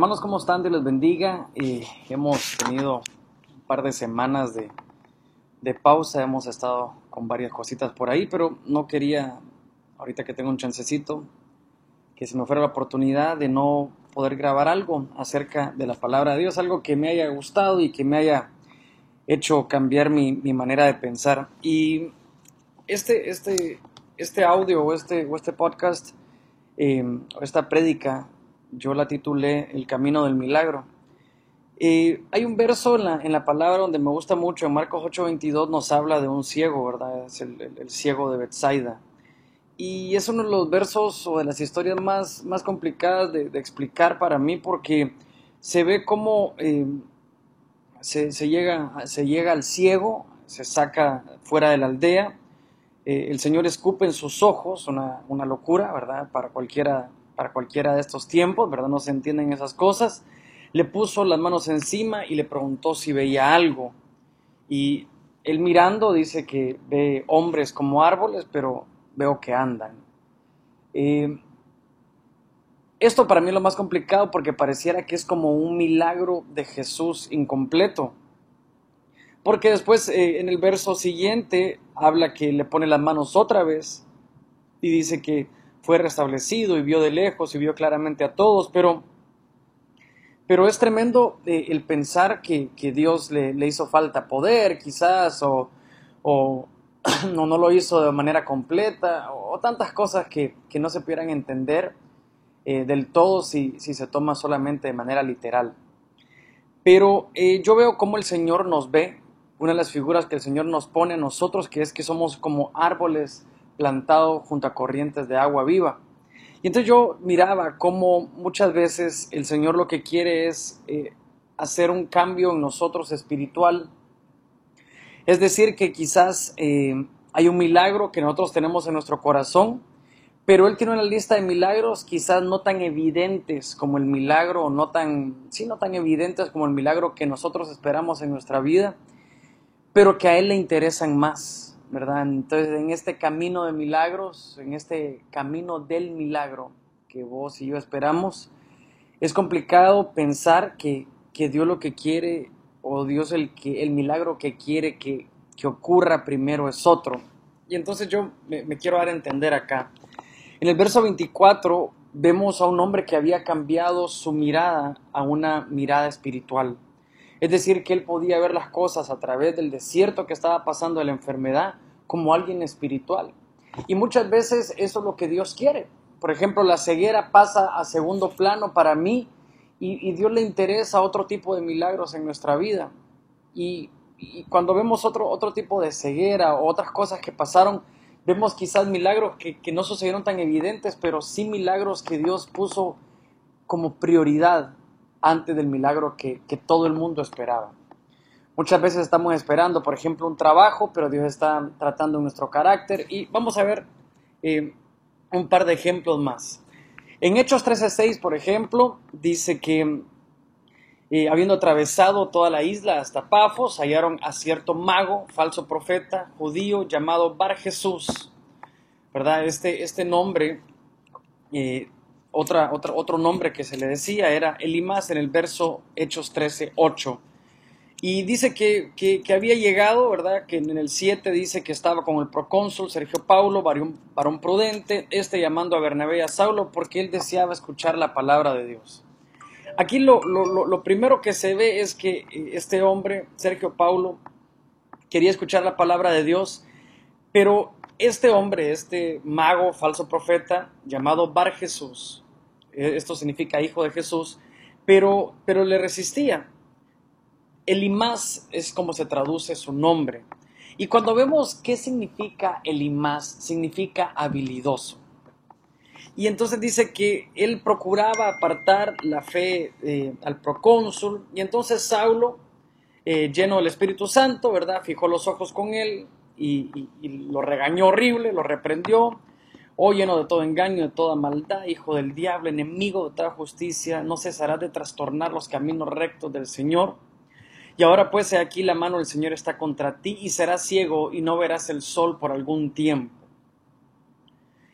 Hermanos, ¿cómo están? Dios les bendiga. Eh, hemos tenido un par de semanas de, de, pausa, hemos estado con varias cositas por ahí, pero no quería, ahorita que tengo un chancecito, que se me fuera la oportunidad de no poder grabar algo acerca de la palabra de Dios, algo que me haya gustado y que me haya hecho cambiar mi, mi manera de pensar. Y este, este, este audio o este, o este podcast, eh, esta prédica, yo la titulé El Camino del Milagro. Eh, hay un verso en la, en la, palabra donde me gusta mucho, en Marcos 8:22 nos habla de un ciego, ¿verdad? Es el, ciego de Bethsaida. Y es uno de los versos o de las historias más, más complicadas de, de explicar para mí porque se ve cómo eh, se, se, llega, se llega al ciego, se saca fuera de la aldea, eh, el Señor escupe en sus ojos, una, una locura, ¿verdad? Para cualquiera para cualquiera de estos tiempos, ¿verdad? No se entienden esas cosas. Le puso las manos encima y le preguntó si veía algo. Y él mirando dice que ve hombres como árboles, pero veo que andan. Eh, esto para mí es lo más complicado porque pareciera que es como un milagro de Jesús incompleto. Porque después eh, en el verso siguiente habla que le pone las manos otra vez y dice que fue restablecido y vio de lejos y vio claramente a todos, pero, pero es tremendo eh, el pensar que, que Dios le, le, hizo falta poder quizás o, o no, no, lo hizo de manera completa o, tantas cosas que, que, no se pudieran entender eh, del todo si, si, se toma solamente de manera literal. Pero eh, yo veo cómo el Señor nos ve, una de las figuras que el Señor nos pone a nosotros, que es que somos como árboles plantado junto a corrientes de agua viva. Y entonces yo miraba cómo muchas veces el Señor lo que quiere es eh, hacer un cambio en nosotros espiritual. Es decir, que quizás eh, hay un milagro que nosotros tenemos en nuestro corazón, pero Él tiene una lista de milagros quizás no tan evidentes como el milagro, no tan, sí, no tan evidentes como el milagro que nosotros esperamos en nuestra vida, pero que a Él le interesan más. ¿Verdad? Entonces, en este camino de milagros, en este camino del milagro que vos y yo esperamos, es complicado pensar que, que Dios lo que quiere, o Dios el, el milagro que quiere que, que ocurra primero es otro. Y entonces yo me quiero dar a entender acá. En el verso 24 vemos a un hombre que había cambiado su mirada a una mirada espiritual. Es decir, que él podía ver las cosas a través del desierto que estaba pasando de la enfermedad como alguien espiritual. Y muchas veces eso es lo que Dios quiere. Por ejemplo, la ceguera pasa a segundo plano para mí y, y Dios le interesa otro tipo de milagros en nuestra vida. Y, y, cuando vemos otro, otro tipo de ceguera o otras cosas que pasaron, vemos quizás milagros que, que no sucedieron tan evidentes, pero sí milagros que Dios puso como prioridad antes del milagro que, todo el mundo esperaba. Muchas veces estamos esperando, por ejemplo, un trabajo, pero Dios está tratando nuestro carácter y vamos a ver eh, un par de ejemplos más. En Hechos 13:6, por ejemplo, dice que eh, habiendo atravesado toda la isla hasta Pafos, hallaron a cierto mago, falso profeta, judío, llamado Bar Jesús. ¿Verdad? Este, este nombre eh, otra, otra, otro nombre que se le decía era Elimas en el verso Hechos 13, 8. Y dice que, que, había llegado, ¿verdad? Que en el 7 dice que estaba con el procónsul Sergio Paulo, varón, varón prudente, este llamando a Bernabé y a Saulo porque él deseaba escuchar la palabra de Dios. Aquí lo, lo, lo primero que se ve es que este hombre, Sergio Paulo, quería escuchar la palabra de Dios, pero este hombre, este mago, falso profeta, llamado Bar Jesús, esto significa hijo de Jesús, pero, pero le resistía. Elimás es como se traduce su nombre. Y cuando vemos qué significa Elimás, significa habilidoso. Y entonces dice que él procuraba apartar la fe eh, al procónsul. Y entonces Saulo, eh, lleno del Espíritu Santo, ¿verdad? Fijó los ojos con él y, lo regañó horrible, lo reprendió. Oh, lleno de todo engaño, de toda maldad, hijo del diablo, enemigo de toda justicia, no cesarás de trastornar los caminos rectos del Señor. Y ahora pues aquí la mano del Señor está contra ti y serás ciego y no verás el sol por algún tiempo.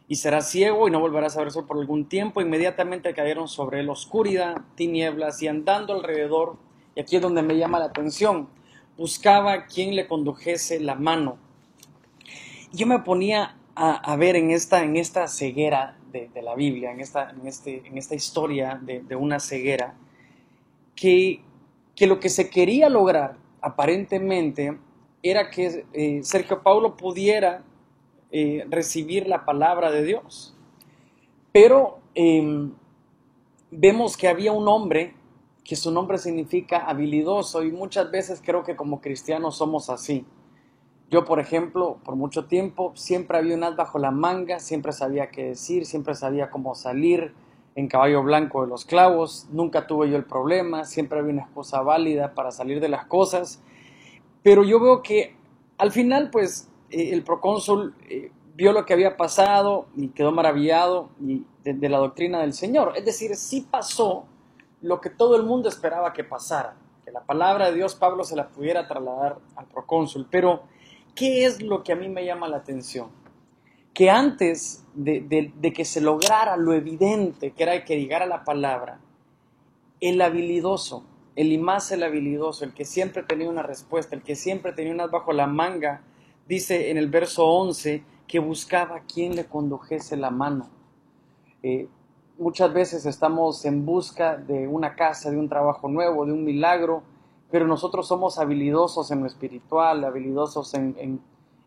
y serás ciego y no volverás a ver sol por algún tiempo. Inmediatamente cayeron sobre él oscuridad, tinieblas y andando alrededor, y aquí es donde me llama la atención, buscaba quien le condujese la mano. Yo me ponía a, ver en esta, en esta ceguera de, la Biblia, en esta, en este, en esta historia de, una ceguera, que, que, lo que se quería lograr aparentemente era que eh, Sergio Paulo pudiera eh, recibir la palabra de Dios. Pero em, vemos que había un hombre que su nombre significa habilidoso y muchas veces creo que como cristianos somos así. Yo, por ejemplo, por mucho tiempo siempre había un as bajo la manga, siempre sabía qué decir, siempre sabía cómo salir en caballo blanco de los clavos, nunca tuve yo el problema, siempre había una excusa válida para salir de las cosas, pero yo veo que al final, pues, eh, el procónsul eh, vio lo que había pasado y quedó maravillado de, la doctrina del Señor. Es decir, sí pasó lo que todo el mundo esperaba que pasara, que la palabra de Dios Pablo se la pudiera trasladar al procónsul. Pero, ¿qué es lo que a mí me llama la atención? Que antes de, que se lograra lo evidente, que era que llegara la palabra, el habilidoso, el y el habilidoso, el que siempre tenía una respuesta, el que siempre tenía unas bajo la manga, dice en el verso 11 que buscaba quien le condujese la mano. Eh, muchas veces estamos en busca de una casa, de un trabajo nuevo, de un milagro, pero nosotros somos habilidosos en lo espiritual, habilidosos en,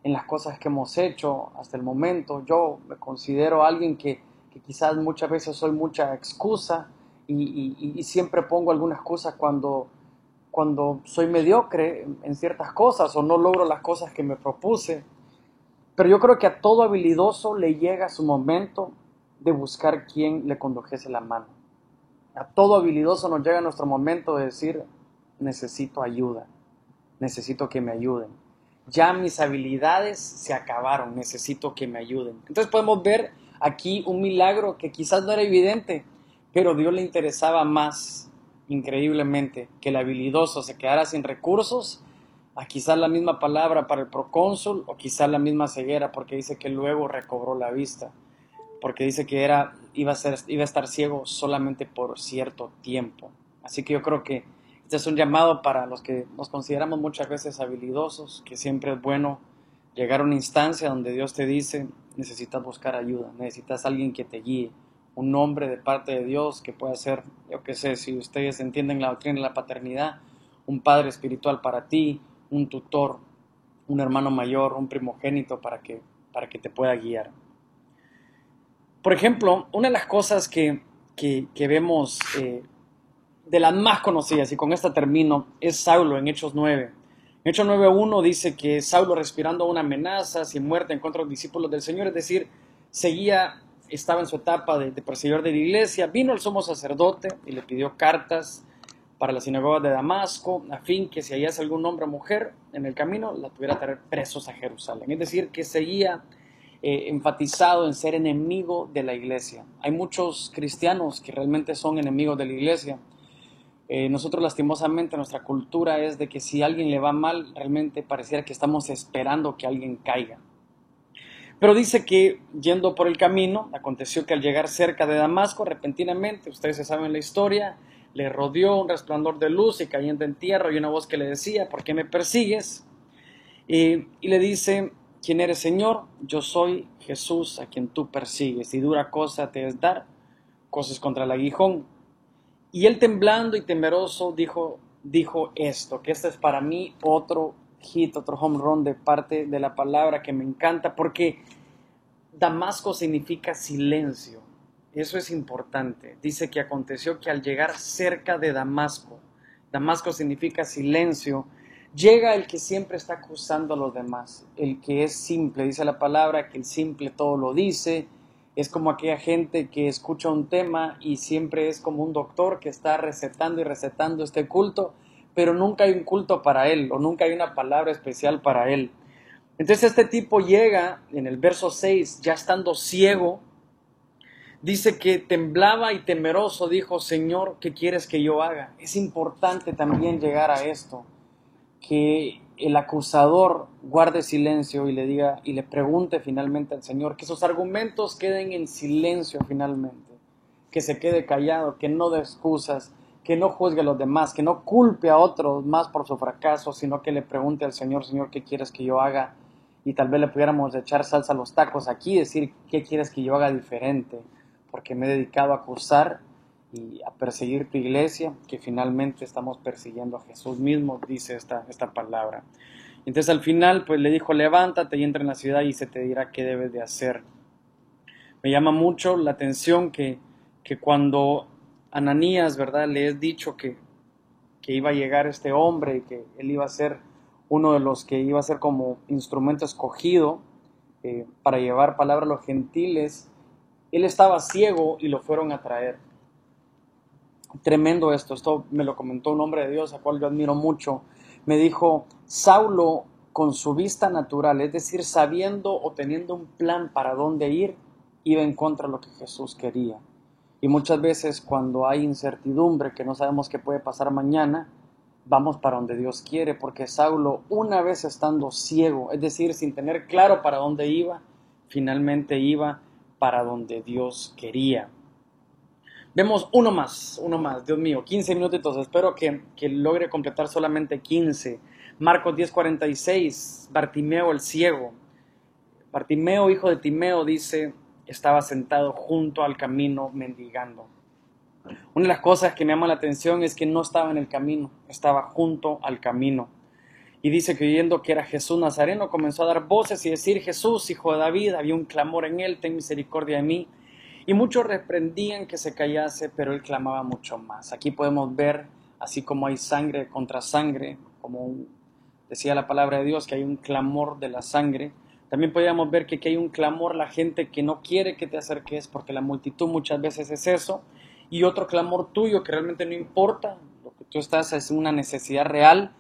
las cosas que hemos hecho hasta el momento. Yo me considero alguien que, quizás muchas veces soy mucha excusa y, siempre pongo alguna excusa cuando cuando soy mediocre en ciertas cosas o no logro las cosas que me propuse. Pero yo creo que a todo habilidoso le llega su momento de buscar quien le condujese la mano. A todo habilidoso nos llega nuestro momento de decir, necesito ayuda, necesito que me ayuden. Ya mis habilidades se acabaron, necesito que me ayuden. Entonces podemos ver aquí un milagro que quizás no era evidente, pero Dios le interesaba más increíblemente que el habilidoso se quedara sin recursos, a quizás la misma palabra para el procónsul o quizás la misma ceguera, porque dice que luego recobró la vista, porque dice que era, iba, a ser, iba a estar ciego solamente por cierto tiempo. Así que yo creo que este es un llamado para los que nos consideramos muchas veces habilidosos, que siempre es bueno llegar a una instancia donde Dios te dice, necesitas buscar ayuda, necesitas alguien que te guíe, un nombre de parte de Dios que pueda ser, yo qué sé, si ustedes entienden la doctrina de la paternidad, un padre espiritual para ti, un tutor, un hermano mayor, un primogénito para que, para que te pueda guiar. Por ejemplo, una de las cosas que, vemos eh, de las más conocidas, y con esta termino, es Saulo en Hechos 9. En Hechos 9.1 dice que Saulo respirando una amenaza, sin muerte en contra de los discípulos del Señor, es decir, seguía estaba en su etapa de, perseguidor de la iglesia, vino el sumo sacerdote y le pidió cartas para la sinagoga de Damasco, a fin que si hallase algún hombre o mujer en el camino, la tuviera a traer presos a Jerusalén. Es decir, que seguía eh, enfatizado en ser enemigo de la iglesia. Hay muchos cristianos que realmente son enemigos de la iglesia. Eh, nosotros lastimosamente nuestra cultura es de que si a alguien le va mal, realmente pareciera que estamos esperando que alguien caiga. Pero dice que yendo por el camino, aconteció que al llegar cerca de Damasco, repentinamente, ustedes se saben la historia, le rodeó un resplandor de luz y cayendo en tierra y una voz que le decía, ¿por qué me persigues? y le dice, ¿quién eres Señor? Yo soy Jesús a quien tú persigues y dura cosa te es dar cosas contra el aguijón. Y él temblando y temeroso dijo, dijo esto, que este es para mí otro hit, otro home run de parte de la palabra que me encanta porque Damasco significa silencio. Eso es importante. Dice que aconteció que al llegar cerca de Damasco, Damasco significa silencio, llega el que siempre está acusando a los demás, el que es simple, dice la palabra, que el simple todo lo dice, es como aquella gente que escucha un tema y siempre es como un doctor que está recetando y recetando este culto pero nunca hay un culto para él o nunca hay una palabra especial para él. Entonces este tipo llega en el verso 6, ya estando ciego, dice que temblaba y temeroso dijo, Señor, ¿qué quieres que yo haga? Es importante también llegar a esto, que el acusador guarde silencio y le diga y le pregunte finalmente al Señor, que sus argumentos queden en silencio finalmente, que se quede callado, que no dé excusas, que no juzgue a los demás, que no culpe a otros más por su fracaso, sino que le pregunte al Señor, Señor, ¿qué quieres que yo haga? Y tal vez le pudiéramos echar salsa a los tacos aquí, decir, ¿qué quieres que yo haga diferente? Porque me he dedicado a acusar y a perseguir tu iglesia, que finalmente estamos persiguiendo a Jesús mismo, dice esta, esta palabra. Entonces al final, pues le dijo, levántate y entra en la ciudad y se te dirá qué debes de hacer. Me llama mucho la atención que, que cuando Ananías, ¿verdad? Le es dicho que, que iba a llegar este hombre y que él iba a ser uno de los que iba a ser como instrumento escogido eh, para llevar palabra a los gentiles, él estaba ciego y lo fueron a traer. Tremendo esto, esto me lo comentó un hombre de Dios, a cual yo admiro mucho. Me dijo, Saulo con su vista natural, es decir, sabiendo o teniendo un plan para dónde ir, iba en contra de lo que Jesús quería. Y muchas veces cuando hay incertidumbre, que no sabemos qué puede pasar mañana, vamos para donde Dios quiere, porque Saulo, una vez estando ciego, es decir, sin tener claro para dónde iba, finalmente iba para donde Dios quería. Vemos uno más, uno más, Dios mío, 15 minutitos, espero que, que logre completar solamente 15. Marcos 10:46, Bartimeo el ciego. Bartimeo, hijo de Timeo, dice, estaba sentado junto al camino mendigando. Una de las cosas que me llama la atención es que no estaba en el camino, estaba junto al camino. Y dice que oyendo que era Jesús Nazareno, comenzó a dar voces y decir, Jesús, hijo de David, había un clamor en él, ten misericordia de mí. Y muchos reprendían que se callase, pero él clamaba mucho más. Aquí podemos ver, así como hay sangre contra sangre, como decía la palabra de Dios, que hay un clamor de la sangre, también podríamos ver que aquí hay un clamor, la gente que no quiere que te acerques, porque la multitud muchas veces es eso, y otro clamor tuyo que realmente no importa, lo que tú estás es una necesidad real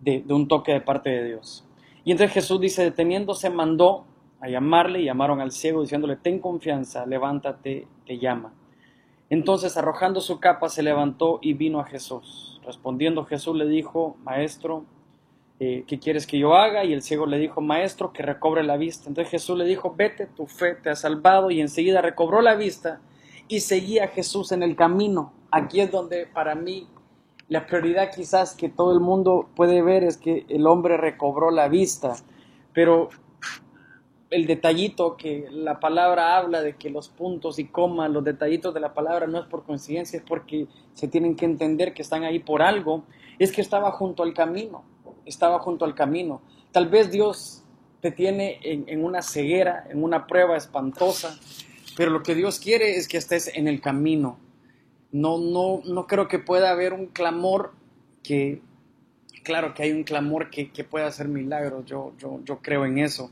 de, un toque de parte de Dios. Y entonces Jesús dice, deteniéndose, mandó a llamarle y llamaron al ciego diciéndole, ten confianza, levántate, te llama. Entonces, arrojando su capa, se levantó y vino a Jesús. Respondiendo Jesús le dijo, Maestro, eh, ¿qué quieres que yo haga? Y el ciego le dijo, maestro, que recobre la vista. Entonces Jesús le dijo, vete, tu fe te ha salvado. Y enseguida recobró la vista y seguía a Jesús en el camino. Aquí es donde para mí la prioridad quizás que todo el mundo puede ver es que el hombre recobró la vista. Pero el detallito que la palabra habla de que los puntos y comas, los detallitos de la palabra no es por coincidencia, es porque se tienen que entender que están ahí por algo, es que estaba junto al camino estaba junto al camino. Tal vez Dios te tiene en, una ceguera, en una prueba espantosa, pero lo que Dios quiere es que estés en el camino. No, no, no creo que pueda haber un clamor que, claro que hay un clamor que, que pueda hacer milagros, yo, yo, yo creo en eso,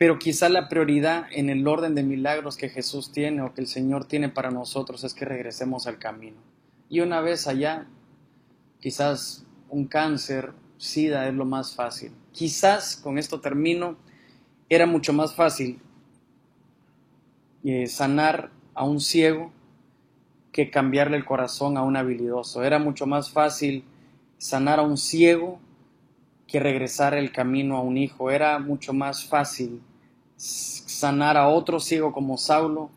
pero quizá la prioridad en el orden de milagros que Jesús tiene o que el Señor tiene para nosotros es que regresemos al camino. Y una vez allá, quizás un cáncer, SIDA es lo más fácil. Quizás, con esto termino, era mucho más fácil eh, sanar a un ciego que cambiarle el corazón a un habilidoso. Era mucho más fácil sanar a un ciego que regresar el camino a un hijo. Era mucho más fácil sanar a otro ciego como Saulo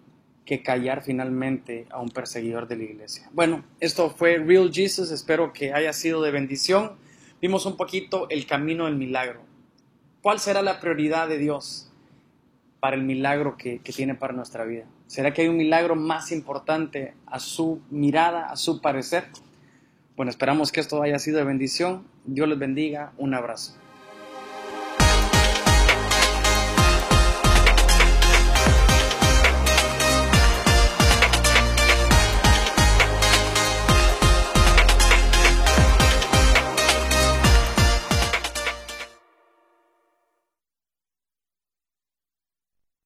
que callar finalmente a un perseguidor de la iglesia. Bueno, esto fue Real Jesus, espero que haya sido de bendición vimos un poquito el camino del milagro. ¿Cuál será la prioridad de Dios para el milagro que, tiene para nuestra vida? ¿Será que hay un milagro más importante a su mirada, a su parecer? Bueno, esperamos que esto haya sido de bendición. Dios les bendiga. Un abrazo.